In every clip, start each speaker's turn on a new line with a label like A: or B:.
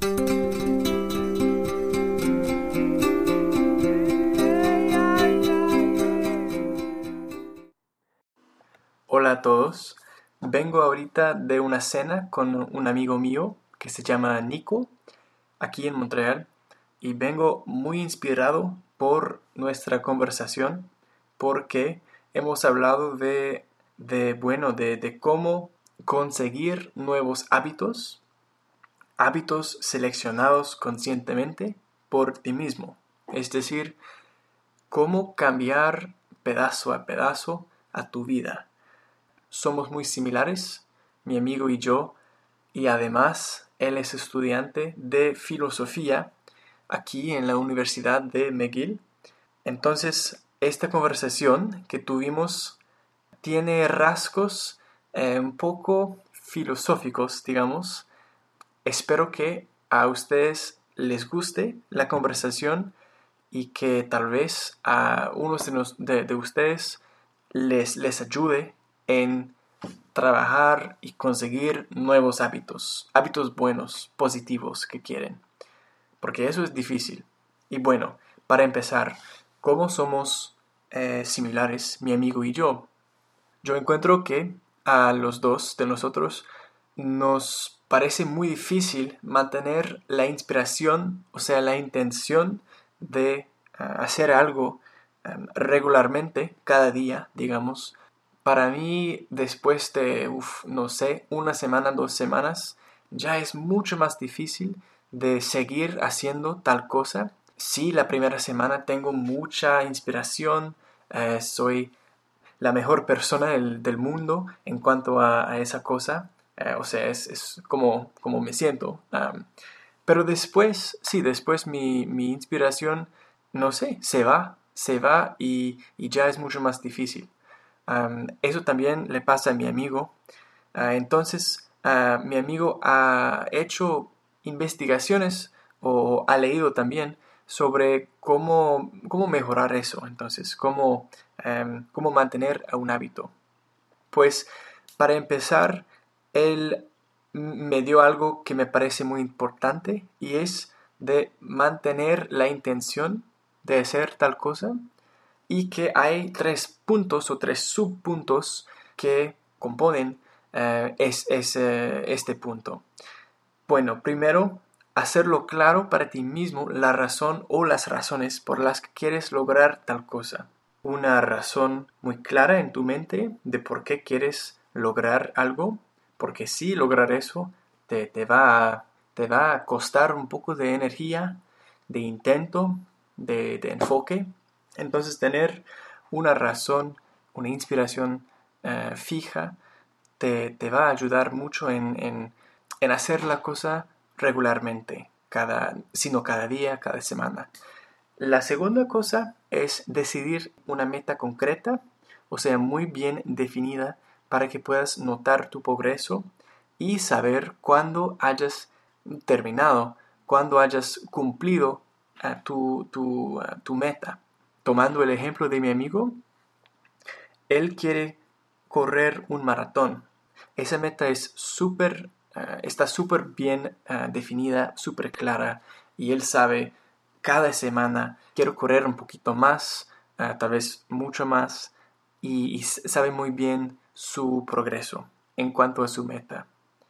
A: Hola a todos. Vengo ahorita de una cena con un amigo mío que se llama Nico, aquí en Montreal, y vengo muy inspirado por nuestra conversación porque hemos hablado de, bueno, de cómo conseguir nuevos hábitos, hábitos seleccionados conscientemente por ti mismo, es decir, cómo cambiar pedazo a pedazo a tu vida somos muy similares, mi amigo y yo, y además él es estudiante de filosofía aquí en la Universidad de McGill. Entonces, esta conversación que tuvimos tiene rasgos eh, un poco filosóficos, digamos. Espero que a ustedes les guste la conversación y que tal vez a unos de, de ustedes les, les ayude en trabajar y conseguir nuevos hábitos, hábitos buenos, positivos que quieren. Porque eso es difícil. Y bueno, para empezar, ¿cómo somos eh, similares mi amigo y yo? Yo encuentro que a los dos de nosotros nos parece muy difícil mantener la inspiración, o sea, la intención de ah, hacer algo ah, regularmente, cada día, digamos, para mí, después de, no sé, una semana, dos semanas, ya es mucho más difícil de seguir haciendo tal cosa. Sí, la primera semana tengo mucha inspiración, eh, soy la mejor persona del, mundo en cuanto a, esa cosa, eh, o sea, es, como, como me siento. pero después, sí, después mi, inspiración, no sé, se va, se va y ya es mucho más difícil eso también le pasa a mi amigo. Ah, entonces, ah, mi amigo ha hecho investigaciones o ha leído también sobre cómo, cómo mejorar eso, entonces, cómo, cómo mantener un hábito. Pues, para empezar, él me dio algo que me parece muy importante y es de mantener la intención de hacer tal cosa y que hay tres puntos o tres subpuntos que componen eh, es, este punto. Bueno, primero, hacerlo claro para ti mismo la razón o las razones por las que quieres lograr tal cosa. Una razón muy clara en tu mente de por qué quieres lograr algo, porque si lograr eso te, te, va, a, te va a costar un poco de energía, de intento, de, de enfoque, entonces tener una razón, una inspiración eh, fija, te, va a ayudar mucho en, hacer la cosa regularmente, cada, sino cada día, cada semana. La segunda cosa es decidir una meta concreta, o sea, muy bien definida para que puedas notar tu progreso y saber cuándo hayas terminado, cuándo hayas cumplido eh, tu, tu meta. Tomando el ejemplo de mi amigo, él quiere correr un maratón. Esa meta es súper, eh, está súper bien eh, definida, súper clara y él sabe cada semana quiero correr un poquito más, eh, tal vez mucho más y sabe muy bien su progreso en cuanto a su meta.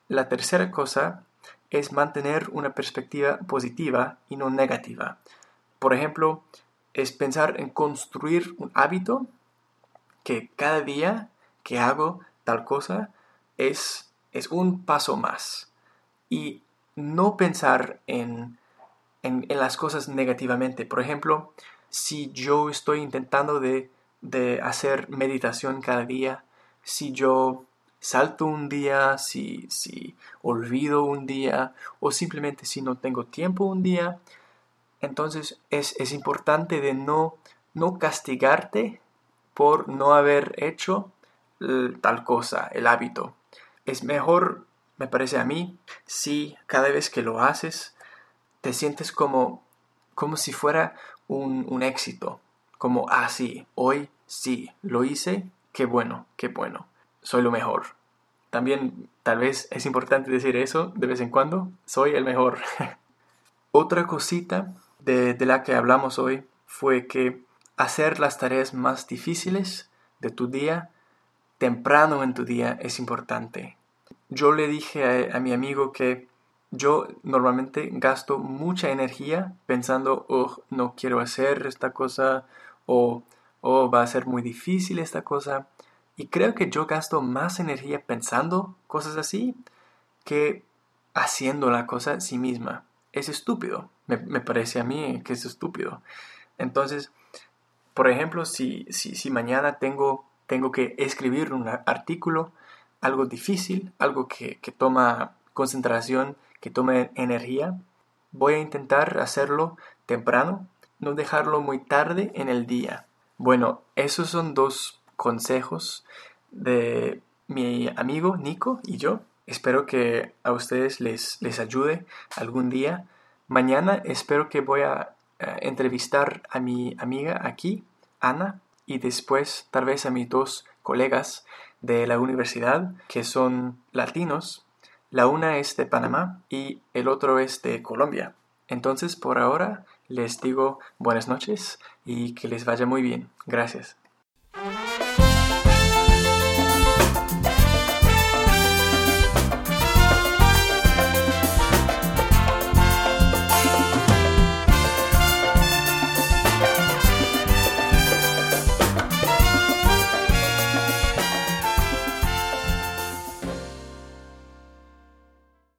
A: La tercera cosa es mantener una perspectiva positiva y no negativa. Por ejemplo, es pensar en construir un hábito que cada día que hago tal cosa es, es un paso más. Y no pensar en, en, las cosas negativamente. Por ejemplo, si yo estoy intentando de, de hacer meditación cada día, si yo salto un día, si, si olvido un día o simplemente si no tengo tiempo un día, entonces es, importante de no, no castigarte por no haber hecho tal cosa, el hábito. Es mejor, me parece a mí, si cada vez que lo haces te sientes como, como si fuera un, un éxito, como, ah, hoy sí, lo hice, qué bueno, qué bueno, soy lo mejor. También tal vez es importante decir eso de vez en cuando, soy el mejor. Otra cosita de, la que hablamos hoy fue que hacer las tareas más difíciles de tu día temprano en tu día es importante. Yo le dije a, mi amigo que yo normalmente gasto mucha energía pensando, oh, no quiero hacer esta cosa, o oh, va a ser muy difícil esta cosa. Y creo que yo gasto más energía pensando cosas así que haciendo la cosa en sí misma. Es estúpido. Me, parece a mí que es estúpido. Entonces, por ejemplo, si, si, si mañana tengo tengo que escribir un artículo, algo difícil, algo que, toma concentración, que toma energía, voy a intentar hacerlo temprano, no dejarlo muy tarde en el día. Bueno, esos son dos consejos de mi amigo Nico y yo. Espero que a ustedes les, les ayude algún día. Mañana espero que voy a entrevistar a mi amiga aquí, Ana, y después tal vez a mis dos colegas de la universidad que son latinos. La una es de Panamá y el otro es de Colombia. Entonces por ahora les digo buenas noches y que les vaya muy bien. Gracias.